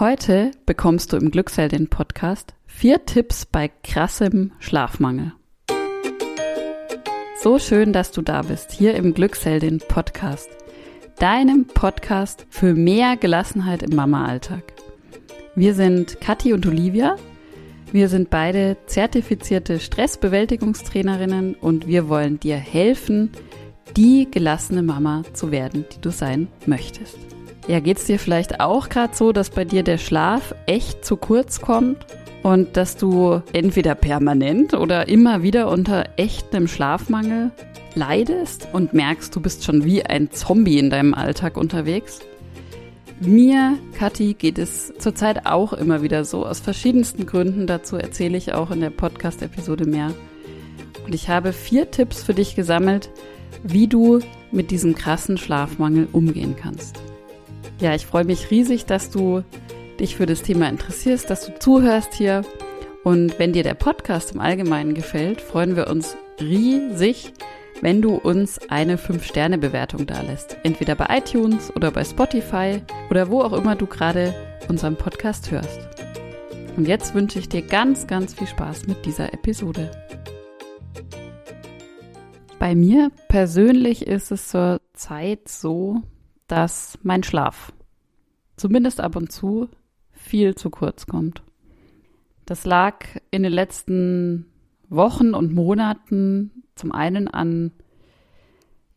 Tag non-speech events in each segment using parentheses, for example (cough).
Heute bekommst du im Glückseldin Podcast vier Tipps bei krassem Schlafmangel. So schön, dass du da bist, hier im Glückseldin Podcast, deinem Podcast für mehr Gelassenheit im Mama-Alltag. Wir sind Kathi und Olivia. Wir sind beide zertifizierte Stressbewältigungstrainerinnen und wir wollen dir helfen, die gelassene Mama zu werden, die du sein möchtest. Ja, geht's dir vielleicht auch gerade so, dass bei dir der Schlaf echt zu kurz kommt und dass du entweder permanent oder immer wieder unter echtem Schlafmangel leidest und merkst, du bist schon wie ein Zombie in deinem Alltag unterwegs? Mir, Kathi, geht es zurzeit auch immer wieder so, aus verschiedensten Gründen. Dazu erzähle ich auch in der Podcast-Episode mehr. Und ich habe vier Tipps für dich gesammelt, wie du mit diesem krassen Schlafmangel umgehen kannst. Ja, ich freue mich riesig, dass du dich für das Thema interessierst, dass du zuhörst hier. Und wenn dir der Podcast im Allgemeinen gefällt, freuen wir uns riesig, wenn du uns eine 5-Sterne-Bewertung dalässt. Entweder bei iTunes oder bei Spotify oder wo auch immer du gerade unseren Podcast hörst. Und jetzt wünsche ich dir ganz, ganz viel Spaß mit dieser Episode. Bei mir persönlich ist es zur Zeit so, dass mein Schlaf zumindest ab und zu viel zu kurz kommt. Das lag in den letzten Wochen und Monaten zum einen an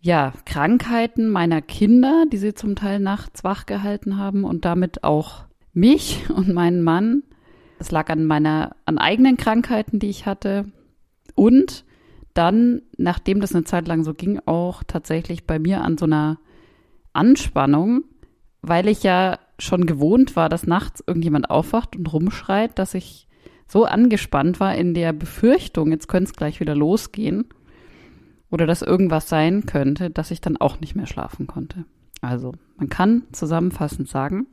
ja, Krankheiten meiner Kinder, die sie zum Teil nachts wach gehalten haben und damit auch mich (laughs) und meinen Mann. Es lag an meiner, an eigenen Krankheiten, die ich hatte. Und dann, nachdem das eine Zeit lang so ging, auch tatsächlich bei mir an so einer Anspannung, weil ich ja schon gewohnt war, dass nachts irgendjemand aufwacht und rumschreit, dass ich so angespannt war in der Befürchtung, jetzt könnte es gleich wieder losgehen oder dass irgendwas sein könnte, dass ich dann auch nicht mehr schlafen konnte. Also, man kann zusammenfassend sagen,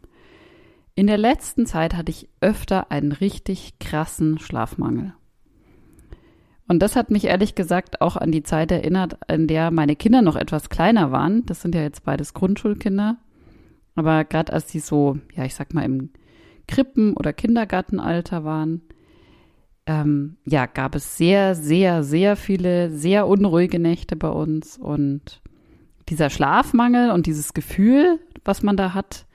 in der letzten Zeit hatte ich öfter einen richtig krassen Schlafmangel. Und das hat mich ehrlich gesagt auch an die Zeit erinnert, in der meine Kinder noch etwas kleiner waren. Das sind ja jetzt beides Grundschulkinder. Aber gerade als die so, ja, ich sag mal, im Krippen- oder Kindergartenalter waren, ähm, ja, gab es sehr, sehr, sehr viele sehr unruhige Nächte bei uns. Und dieser Schlafmangel und dieses Gefühl, was man da hat,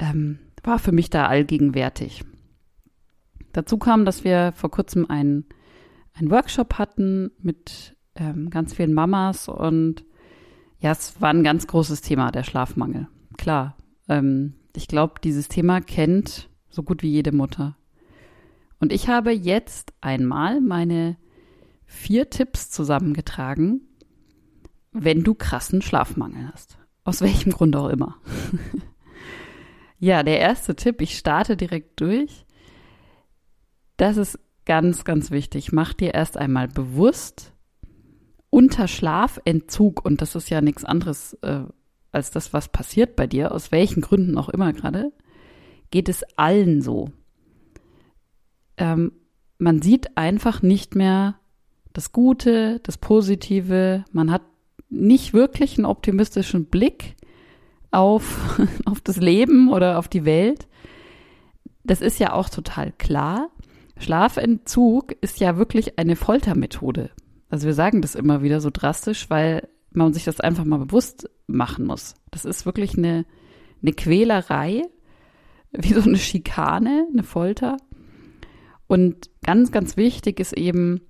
ähm, war für mich da allgegenwärtig. Dazu kam, dass wir vor kurzem einen einen Workshop hatten mit ähm, ganz vielen Mamas und ja, es war ein ganz großes Thema, der Schlafmangel. Klar, ähm, ich glaube, dieses Thema kennt so gut wie jede Mutter. Und ich habe jetzt einmal meine vier Tipps zusammengetragen, wenn du krassen Schlafmangel hast. Aus welchem Grund auch immer. (laughs) ja, der erste Tipp, ich starte direkt durch. Das ist ganz, ganz wichtig, mach dir erst einmal bewusst, unter Schlafentzug, und das ist ja nichts anderes äh, als das, was passiert bei dir, aus welchen Gründen auch immer gerade, geht es allen so. Ähm, man sieht einfach nicht mehr das Gute, das Positive, man hat nicht wirklich einen optimistischen Blick auf, (laughs) auf das Leben oder auf die Welt. Das ist ja auch total klar. Schlafentzug ist ja wirklich eine Foltermethode. Also wir sagen das immer wieder so drastisch, weil man sich das einfach mal bewusst machen muss. Das ist wirklich eine, eine Quälerei, wie so eine Schikane, eine Folter. Und ganz, ganz wichtig ist eben,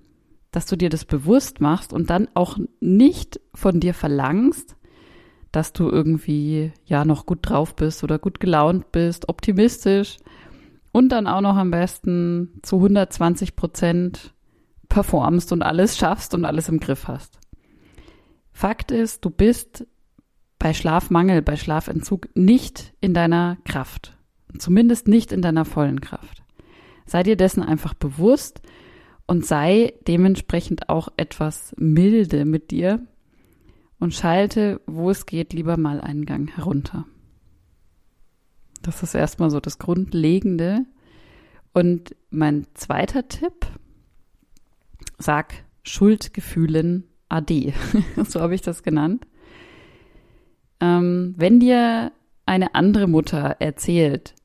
dass du dir das bewusst machst und dann auch nicht von dir verlangst, dass du irgendwie ja noch gut drauf bist oder gut gelaunt bist, optimistisch, und dann auch noch am besten zu 120 Prozent performst und alles schaffst und alles im Griff hast. Fakt ist, du bist bei Schlafmangel, bei Schlafentzug nicht in deiner Kraft. Zumindest nicht in deiner vollen Kraft. Sei dir dessen einfach bewusst und sei dementsprechend auch etwas milde mit dir und schalte, wo es geht, lieber mal einen Gang herunter. Das ist erstmal so das Grundlegende. Und mein zweiter Tipp, sag Schuldgefühlen AD. (laughs) so habe ich das genannt. Ähm, wenn dir eine andere Mutter erzählt,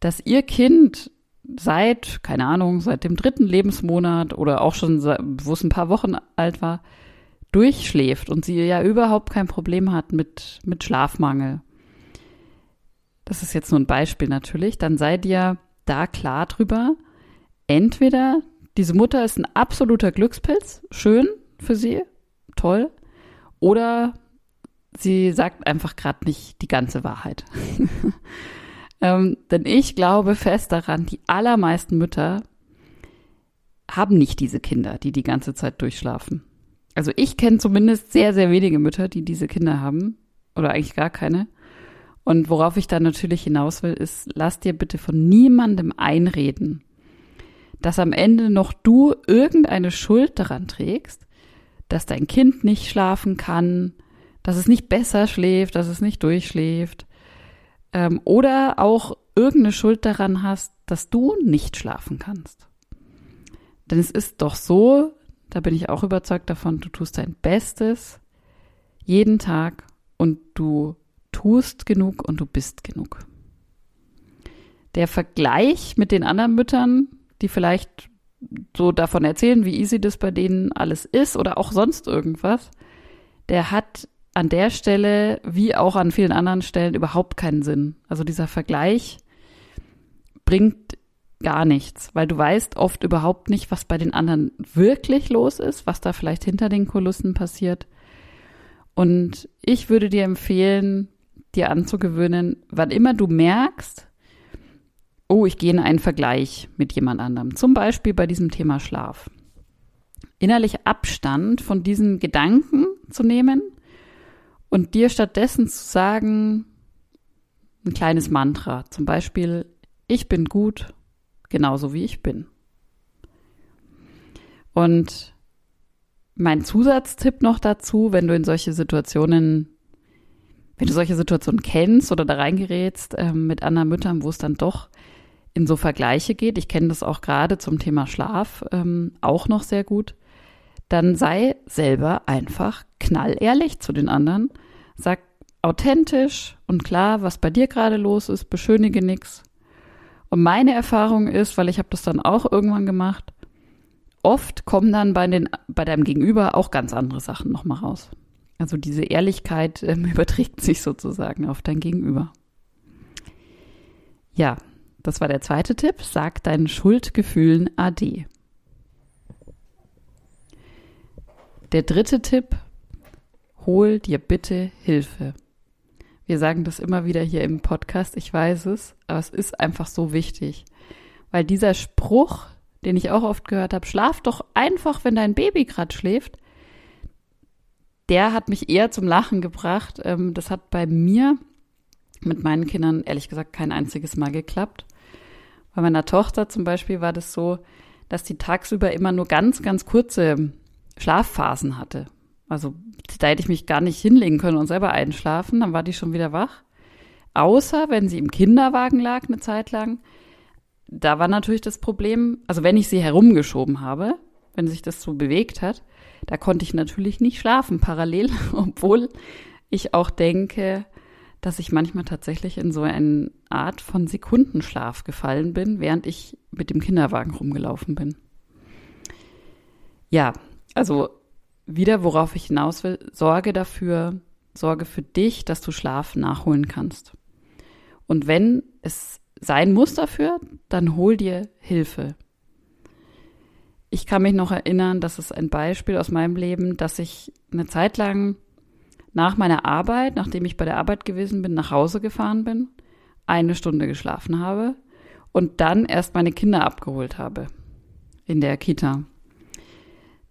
dass ihr Kind seit, keine Ahnung, seit dem dritten Lebensmonat oder auch schon, wo es ein paar Wochen alt war, durchschläft und sie ja überhaupt kein Problem hat mit, mit Schlafmangel. Das ist jetzt nur ein Beispiel natürlich. Dann seid ihr da klar drüber. Entweder diese Mutter ist ein absoluter Glückspilz, schön für sie, toll, oder sie sagt einfach gerade nicht die ganze Wahrheit. (laughs) ähm, denn ich glaube fest daran, die allermeisten Mütter haben nicht diese Kinder, die die ganze Zeit durchschlafen. Also ich kenne zumindest sehr, sehr wenige Mütter, die diese Kinder haben. Oder eigentlich gar keine. Und worauf ich da natürlich hinaus will, ist, lass dir bitte von niemandem einreden, dass am Ende noch du irgendeine Schuld daran trägst, dass dein Kind nicht schlafen kann, dass es nicht besser schläft, dass es nicht durchschläft. Ähm, oder auch irgendeine Schuld daran hast, dass du nicht schlafen kannst. Denn es ist doch so, da bin ich auch überzeugt davon, du tust dein Bestes jeden Tag und du tust genug und du bist genug. Der Vergleich mit den anderen Müttern, die vielleicht so davon erzählen, wie easy das bei denen alles ist oder auch sonst irgendwas, der hat an der Stelle wie auch an vielen anderen Stellen überhaupt keinen Sinn. Also dieser Vergleich bringt gar nichts, weil du weißt oft überhaupt nicht, was bei den anderen wirklich los ist, was da vielleicht hinter den Kulissen passiert. Und ich würde dir empfehlen, dir anzugewöhnen, wann immer du merkst, oh, ich gehe in einen Vergleich mit jemand anderem, zum Beispiel bei diesem Thema Schlaf, innerlich Abstand von diesen Gedanken zu nehmen und dir stattdessen zu sagen, ein kleines Mantra, zum Beispiel, ich bin gut genauso wie ich bin. Und mein Zusatztipp noch dazu, wenn du in solche Situationen, wenn du solche Situationen kennst oder da reingerätst äh, mit anderen Müttern, wo es dann doch in so Vergleiche geht, ich kenne das auch gerade zum Thema Schlaf ähm, auch noch sehr gut, dann sei selber einfach knallehrlich zu den anderen. Sag authentisch und klar, was bei dir gerade los ist, beschönige nichts, und meine Erfahrung ist, weil ich habe das dann auch irgendwann gemacht, oft kommen dann bei, den, bei deinem Gegenüber auch ganz andere Sachen nochmal raus. Also diese Ehrlichkeit ähm, (laughs) überträgt sich sozusagen auf dein Gegenüber. Ja, das war der zweite Tipp. Sag deinen Schuldgefühlen AD. Der dritte Tipp, hol dir bitte Hilfe. Wir sagen das immer wieder hier im Podcast, ich weiß es, aber es ist einfach so wichtig. Weil dieser Spruch, den ich auch oft gehört habe, schlaf doch einfach, wenn dein Baby gerade schläft, der hat mich eher zum Lachen gebracht. Ähm, das hat bei mir mit meinen Kindern ehrlich gesagt kein einziges Mal geklappt. Bei meiner Tochter zum Beispiel war das so, dass die tagsüber immer nur ganz, ganz kurze Schlafphasen hatte. Also da hätte ich mich gar nicht hinlegen können und selber einschlafen, dann war die schon wieder wach. Außer wenn sie im Kinderwagen lag eine Zeit lang. Da war natürlich das Problem, also wenn ich sie herumgeschoben habe, wenn sich das so bewegt hat, da konnte ich natürlich nicht schlafen parallel, (laughs) obwohl ich auch denke, dass ich manchmal tatsächlich in so eine Art von Sekundenschlaf gefallen bin, während ich mit dem Kinderwagen rumgelaufen bin. Ja, also wieder, worauf ich hinaus will, sorge dafür, sorge für dich, dass du Schlaf nachholen kannst. Und wenn es sein muss dafür, dann hol dir Hilfe. Ich kann mich noch erinnern, das ist ein Beispiel aus meinem Leben, dass ich eine Zeit lang nach meiner Arbeit, nachdem ich bei der Arbeit gewesen bin, nach Hause gefahren bin, eine Stunde geschlafen habe und dann erst meine Kinder abgeholt habe in der Kita.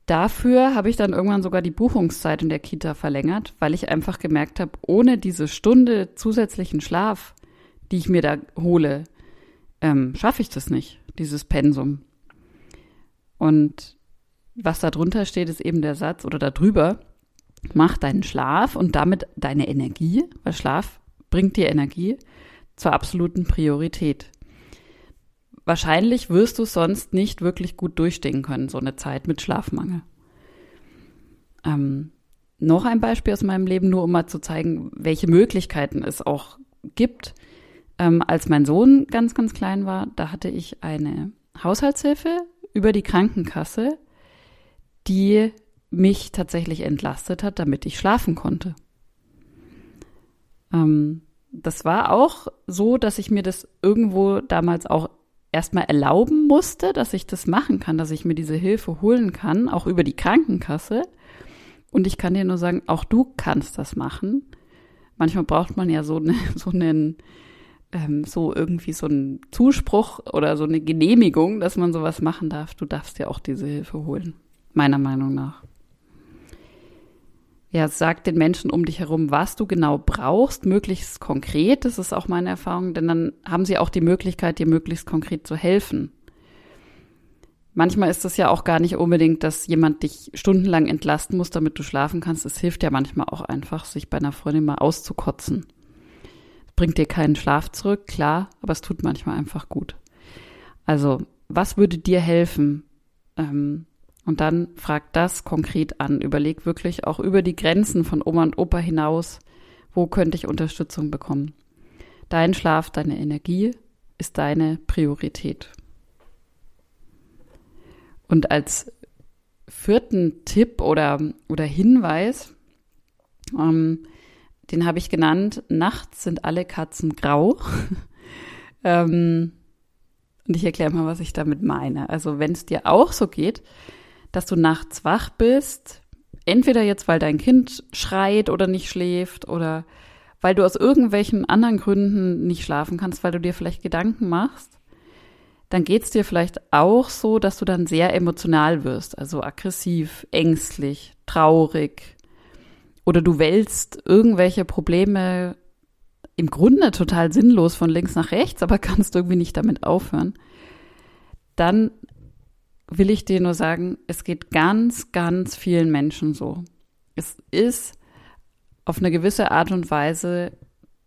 Dafür habe ich dann irgendwann sogar die Buchungszeit in der Kita verlängert, weil ich einfach gemerkt habe, ohne diese Stunde zusätzlichen Schlaf, die ich mir da hole, ähm, schaffe ich das nicht, dieses Pensum. Und was da drunter steht, ist eben der Satz oder darüber, mach deinen Schlaf und damit deine Energie, weil Schlaf bringt dir Energie, zur absoluten Priorität wahrscheinlich wirst du sonst nicht wirklich gut durchstehen können, so eine Zeit mit Schlafmangel. Ähm, noch ein Beispiel aus meinem Leben, nur um mal zu zeigen, welche Möglichkeiten es auch gibt. Ähm, als mein Sohn ganz, ganz klein war, da hatte ich eine Haushaltshilfe über die Krankenkasse, die mich tatsächlich entlastet hat, damit ich schlafen konnte. Ähm, das war auch so, dass ich mir das irgendwo damals auch erstmal erlauben musste, dass ich das machen kann, dass ich mir diese Hilfe holen kann, auch über die Krankenkasse. Und ich kann dir nur sagen, auch du kannst das machen. Manchmal braucht man ja so, eine, (laughs) so einen, ähm, so irgendwie so einen Zuspruch oder so eine Genehmigung, dass man sowas machen darf. Du darfst dir auch diese Hilfe holen, meiner Meinung nach. Ja, sag den Menschen um dich herum, was du genau brauchst, möglichst konkret. Das ist auch meine Erfahrung, denn dann haben sie auch die Möglichkeit, dir möglichst konkret zu helfen. Manchmal ist es ja auch gar nicht unbedingt, dass jemand dich stundenlang entlasten muss, damit du schlafen kannst. Es hilft ja manchmal auch einfach, sich bei einer Freundin mal auszukotzen. Bringt dir keinen Schlaf zurück, klar, aber es tut manchmal einfach gut. Also, was würde dir helfen? Ähm, und dann frag das konkret an. Überleg wirklich auch über die Grenzen von Oma und Opa hinaus, wo könnte ich Unterstützung bekommen. Dein Schlaf, deine Energie ist deine Priorität. Und als vierten Tipp oder, oder Hinweis, ähm, den habe ich genannt, nachts sind alle Katzen grau. (laughs) ähm, und ich erkläre mal, was ich damit meine. Also wenn es dir auch so geht, dass du nachts wach bist, entweder jetzt, weil dein Kind schreit oder nicht schläft oder weil du aus irgendwelchen anderen Gründen nicht schlafen kannst, weil du dir vielleicht Gedanken machst, dann geht es dir vielleicht auch so, dass du dann sehr emotional wirst, also aggressiv, ängstlich, traurig oder du wälzt irgendwelche Probleme im Grunde total sinnlos von links nach rechts, aber (laughs) kannst irgendwie nicht damit aufhören. Dann will ich dir nur sagen, es geht ganz, ganz vielen Menschen so. Es ist auf eine gewisse Art und Weise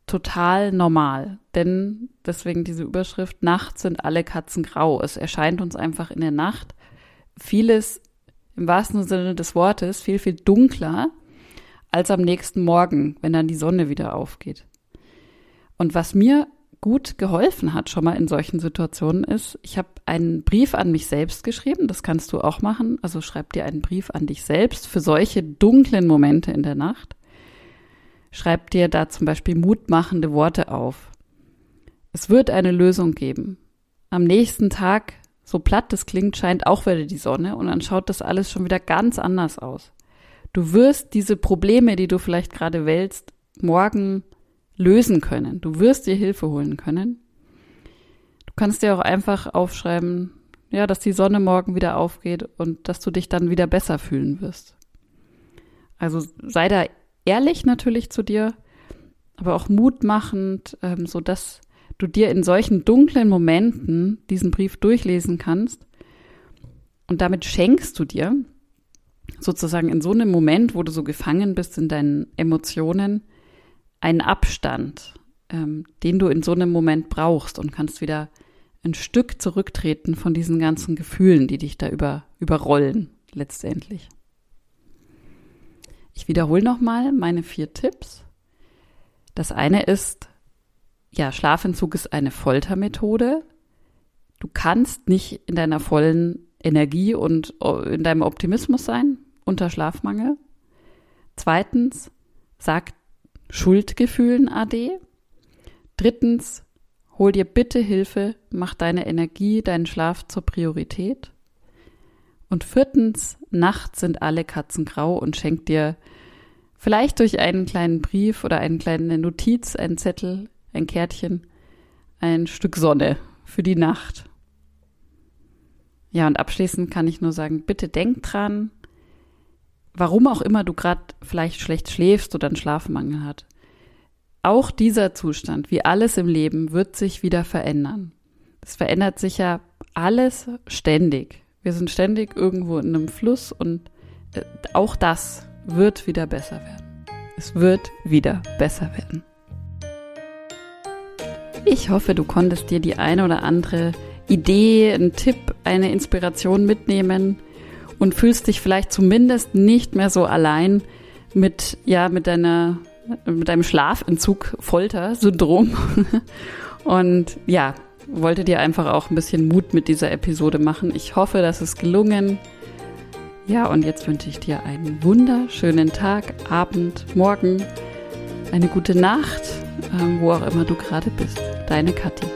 total normal. Denn deswegen diese Überschrift, nachts sind alle Katzen grau. Es erscheint uns einfach in der Nacht vieles im wahrsten Sinne des Wortes viel, viel dunkler als am nächsten Morgen, wenn dann die Sonne wieder aufgeht. Und was mir gut geholfen hat schon mal in solchen Situationen ist, ich habe einen Brief an mich selbst geschrieben, das kannst du auch machen, also schreib dir einen Brief an dich selbst für solche dunklen Momente in der Nacht. Schreib dir da zum Beispiel mutmachende Worte auf. Es wird eine Lösung geben. Am nächsten Tag, so platt das klingt, scheint auch wieder die Sonne und dann schaut das alles schon wieder ganz anders aus. Du wirst diese Probleme, die du vielleicht gerade wälzt, morgen lösen können. Du wirst dir Hilfe holen können. Du kannst dir auch einfach aufschreiben, ja, dass die Sonne morgen wieder aufgeht und dass du dich dann wieder besser fühlen wirst. Also sei da ehrlich natürlich zu dir, aber auch mutmachend, ähm, so dass du dir in solchen dunklen Momenten diesen Brief durchlesen kannst. Und damit schenkst du dir sozusagen in so einem Moment, wo du so gefangen bist in deinen Emotionen, einen Abstand, ähm, den du in so einem Moment brauchst und kannst wieder ein Stück zurücktreten von diesen ganzen Gefühlen, die dich da über, überrollen, letztendlich. Ich wiederhole nochmal meine vier Tipps. Das eine ist, ja, Schlafentzug ist eine Foltermethode. Du kannst nicht in deiner vollen Energie und äh, in deinem Optimismus sein unter Schlafmangel. Zweitens, sag Schuldgefühlen AD. Drittens, hol dir bitte Hilfe, mach deine Energie, deinen Schlaf zur Priorität. Und viertens, nachts sind alle Katzen grau und schenk dir vielleicht durch einen kleinen Brief oder eine kleine Notiz, einen Zettel, ein Kärtchen, ein Stück Sonne für die Nacht. Ja, und abschließend kann ich nur sagen, bitte denk dran, warum auch immer du gerade vielleicht schlecht schläfst oder einen Schlafmangel hat. Auch dieser Zustand, wie alles im Leben, wird sich wieder verändern. Es verändert sich ja alles ständig. Wir sind ständig irgendwo in einem Fluss und äh, auch das wird wieder besser werden. Es wird wieder besser werden. Ich hoffe, du konntest dir die eine oder andere Idee, einen Tipp, eine Inspiration mitnehmen und fühlst dich vielleicht zumindest nicht mehr so allein mit, ja, mit deiner, mit deinem Schlafentzug, Folter, Syndrom. (laughs) Und ja, wollte dir einfach auch ein bisschen Mut mit dieser Episode machen. Ich hoffe, das ist gelungen. Ja, und jetzt wünsche ich dir einen wunderschönen Tag, Abend, Morgen, eine gute Nacht, ähm, wo auch immer du gerade bist. Deine Kathi.